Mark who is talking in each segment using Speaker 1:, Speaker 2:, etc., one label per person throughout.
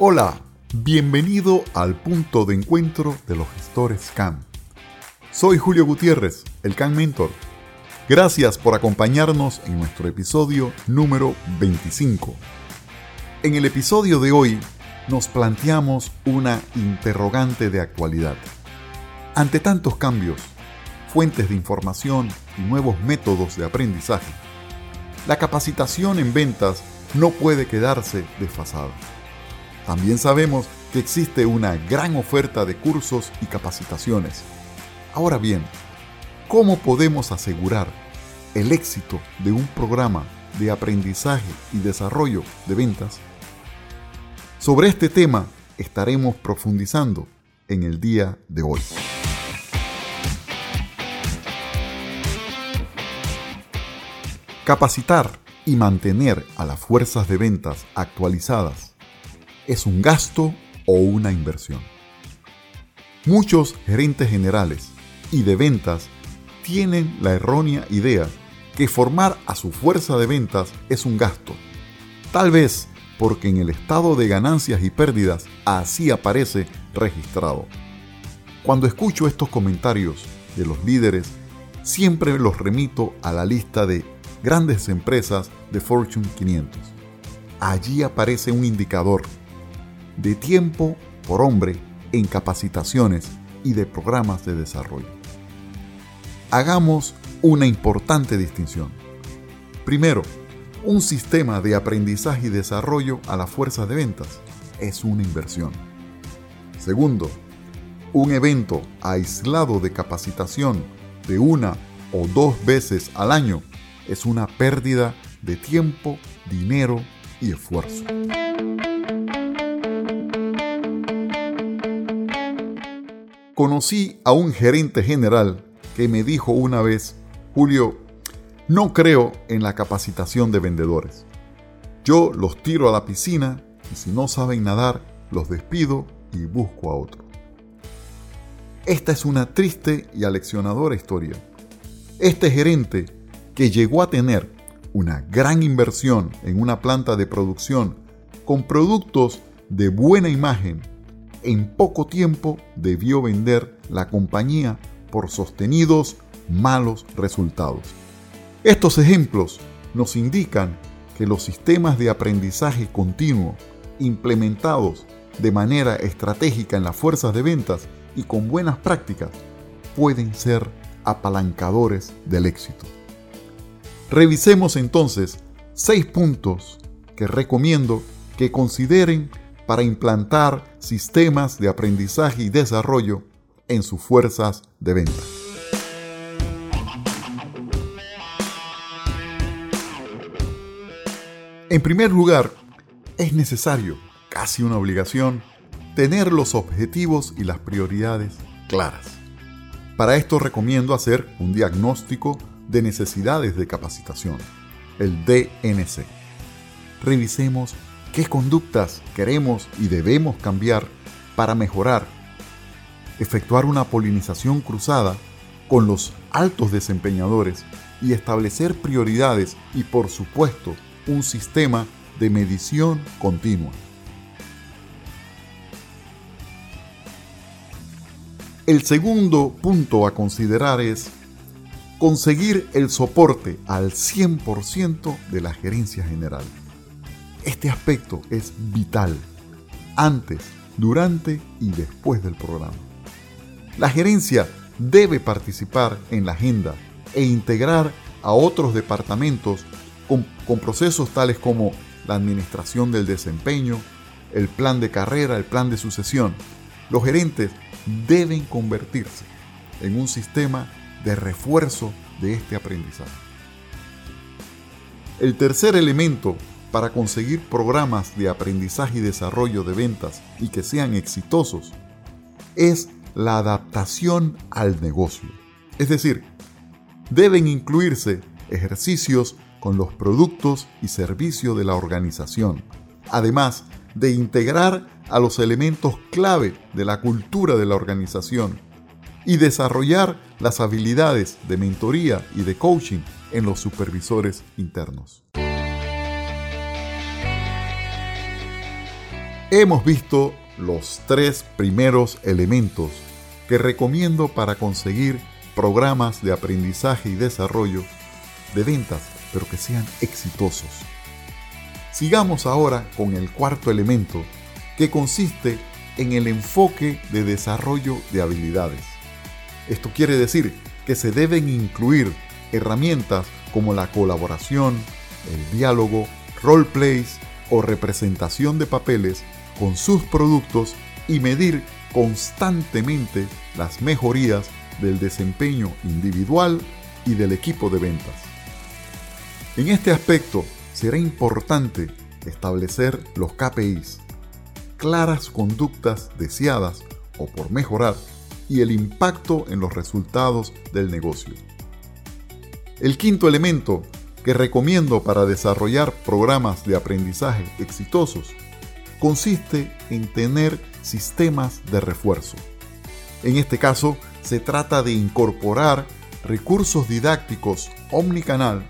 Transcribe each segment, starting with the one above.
Speaker 1: Hola, bienvenido al punto de encuentro de los gestores CAM. Soy Julio Gutiérrez, el CAM Mentor. Gracias por acompañarnos en nuestro episodio número 25. En el episodio de hoy nos planteamos una interrogante de actualidad. Ante tantos cambios, fuentes de información y nuevos métodos de aprendizaje, la capacitación en ventas no puede quedarse desfasada. También sabemos que existe una gran oferta de cursos y capacitaciones. Ahora bien, ¿cómo podemos asegurar el éxito de un programa de aprendizaje y desarrollo de ventas? Sobre este tema estaremos profundizando en el día de hoy. Capacitar y mantener a las fuerzas de ventas actualizadas es un gasto o una inversión. Muchos gerentes generales y de ventas tienen la errónea idea que formar a su fuerza de ventas es un gasto. Tal vez porque en el estado de ganancias y pérdidas así aparece registrado. Cuando escucho estos comentarios de los líderes, siempre los remito a la lista de grandes empresas de Fortune 500. Allí aparece un indicador de tiempo por hombre en capacitaciones y de programas de desarrollo. Hagamos una importante distinción. Primero, un sistema de aprendizaje y desarrollo a la fuerza de ventas es una inversión. Segundo, un evento aislado de capacitación de una o dos veces al año es una pérdida de tiempo, dinero y esfuerzo. Conocí a un gerente general que me dijo una vez, Julio, no creo en la capacitación de vendedores. Yo los tiro a la piscina y si no saben nadar, los despido y busco a otro. Esta es una triste y aleccionadora historia. Este gerente, que llegó a tener una gran inversión en una planta de producción con productos de buena imagen en poco tiempo debió vender la compañía por sostenidos malos resultados. Estos ejemplos nos indican que los sistemas de aprendizaje continuo implementados de manera estratégica en las fuerzas de ventas y con buenas prácticas pueden ser apalancadores del éxito. Revisemos entonces seis puntos que recomiendo que consideren para implantar sistemas de aprendizaje y desarrollo en sus fuerzas de venta. En primer lugar, es necesario, casi una obligación, tener los objetivos y las prioridades claras. Para esto recomiendo hacer un diagnóstico de necesidades de capacitación, el DNC. Revisemos qué conductas queremos y debemos cambiar para mejorar, efectuar una polinización cruzada con los altos desempeñadores y establecer prioridades y por supuesto un sistema de medición continua. El segundo punto a considerar es conseguir el soporte al 100% de la gerencia general. Este aspecto es vital antes, durante y después del programa. La gerencia debe participar en la agenda e integrar a otros departamentos con, procesos tales como la administración del desempeño, el plan de carrera, el plan de sucesión. Los gerentes deben convertirse en un sistema de refuerzo de este aprendizaje. El tercer elemento para conseguir programas de aprendizaje y desarrollo de ventas y que sean exitosos es la adaptación al negocio. Es decir, deben incluirse ejercicios con los productos y servicios de la organización, además de integrar a los elementos clave de la cultura de la organización y desarrollar las habilidades de mentoría y de coaching en los supervisores internos. Hemos visto los tres primeros elementos que recomiendo para conseguir programas de aprendizaje y desarrollo de ventas, pero que sean exitosos. Sigamos ahora con el cuarto elemento, que consiste en el enfoque de desarrollo de habilidades. Esto quiere decir que se deben incluir herramientas como la colaboración, el diálogo, roleplays o representación de papeles con sus productos y medir constantemente las mejorías del desempeño individual y del equipo de ventas. En este aspecto será importante establecer los KPIs, claras conductas deseadas o por mejorar y el impacto en los resultados del negocio. El quinto elemento que recomiendo para desarrollar programas de aprendizaje exitosos consiste en tener sistemas de refuerzo. En este caso, se trata de incorporar recursos didácticos omnicanal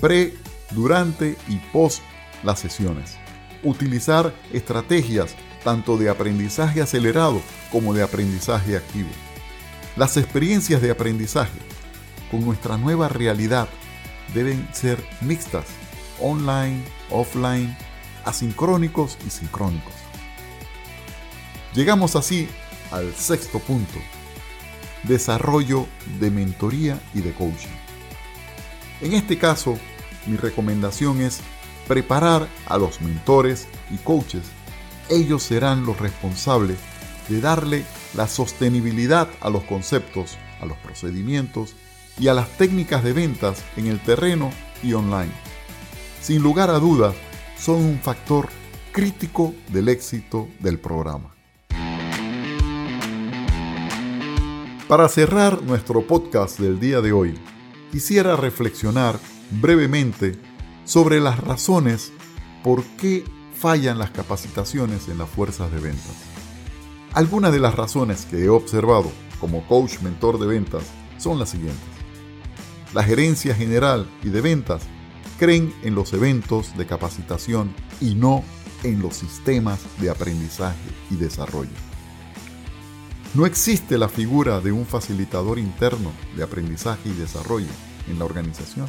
Speaker 1: pre, durante y post las sesiones. Utilizar estrategias tanto de aprendizaje acelerado como de aprendizaje activo. Las experiencias de aprendizaje con nuestra nueva realidad deben ser mixtas, online, offline, asincrónicos y sincrónicos. Llegamos así al sexto punto, desarrollo de mentoría y de coaching. En este caso, mi recomendación es preparar a los mentores y coaches. Ellos serán los responsables de darle la sostenibilidad a los conceptos, a los procedimientos y a las técnicas de ventas en el terreno y online. Sin lugar a dudas, son un factor crítico del éxito del programa. Para cerrar nuestro podcast del día de hoy, quisiera reflexionar brevemente sobre las razones por qué fallan las capacitaciones en las fuerzas de ventas. Algunas de las razones que he observado como coach mentor de ventas son las siguientes. La gerencia general y de ventas creen en los eventos de capacitación y no en los sistemas de aprendizaje y desarrollo. No existe la figura de un facilitador interno de aprendizaje y desarrollo en la organización.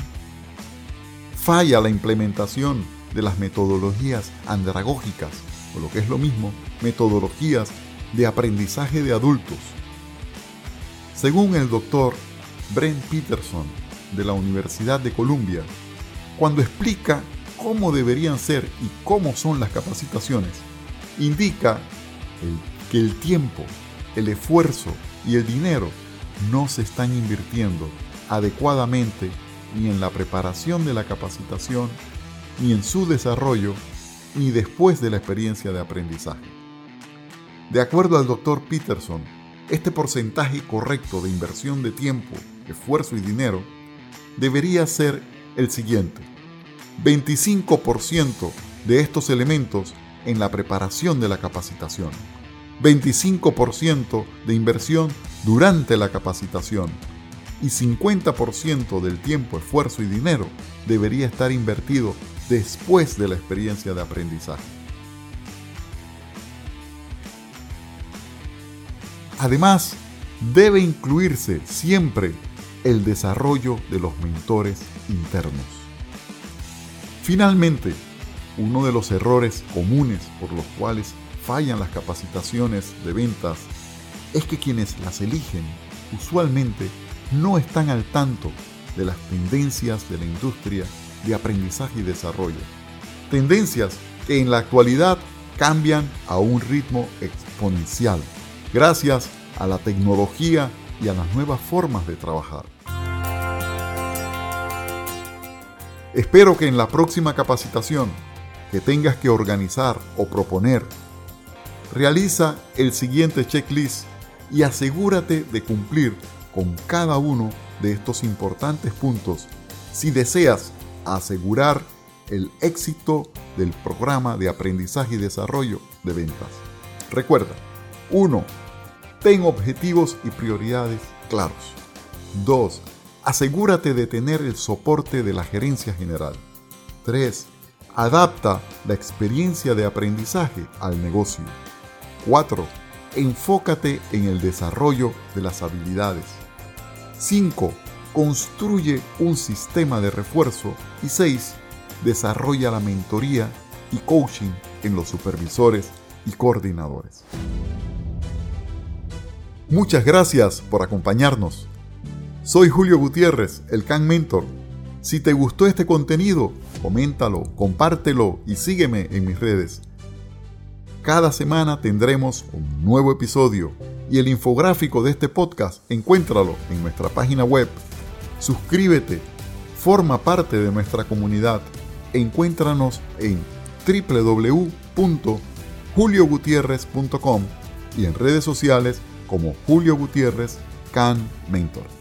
Speaker 1: Falla la implementación de las metodologías andragógicas, o lo que es lo mismo, metodologías de aprendizaje de adultos. Según el doctor Brent Peterson de la Universidad de Columbia, cuando explica cómo deberían ser y cómo son las capacitaciones, indica que el tiempo, el esfuerzo y el dinero no se están invirtiendo adecuadamente ni en la preparación de la capacitación, ni en su desarrollo, ni después de la experiencia de aprendizaje. De acuerdo al Dr. Peterson, este porcentaje correcto de inversión de tiempo, esfuerzo y dinero debería ser el siguiente. 25% de estos elementos en la preparación de la capacitación. 25% de inversión durante la capacitación. Y 50% del tiempo, esfuerzo y dinero debería estar invertido después de la experiencia de aprendizaje. Además, debe incluirse siempre el desarrollo de los mentores internos. Finalmente, uno de los errores comunes por los cuales fallan las capacitaciones de ventas es que quienes las eligen usualmente no están al tanto de las tendencias de la industria de aprendizaje y desarrollo. Tendencias que en la actualidad cambian a un ritmo exponencial gracias a la tecnología y a las nuevas formas de trabajar. Espero que en la próxima capacitación que tengas que organizar o proponer, realiza el siguiente checklist y asegúrate de cumplir con cada uno de estos importantes puntos si deseas asegurar el éxito del programa de aprendizaje y desarrollo de ventas. Recuerda, 1. Ten objetivos y prioridades claros. 2. Asegúrate de tener el soporte de la gerencia general. 3. Adapta la experiencia de aprendizaje al negocio. 4. Enfócate en el desarrollo de las habilidades. 5. Construye un sistema de refuerzo. Y 6. Desarrolla la mentoría y coaching en los supervisores y coordinadores. Muchas gracias por acompañarnos. Soy Julio Gutiérrez, el Can Mentor. Si te gustó este contenido, coméntalo, compártelo y sígueme en mis redes. Cada semana tendremos un nuevo episodio y el infográfico de este podcast encuéntralo en nuestra página web. Suscríbete, forma parte de nuestra comunidad. Encuéntranos en www.juliogutierrez.com y en redes sociales como Julio Gutiérrez Can Mentor.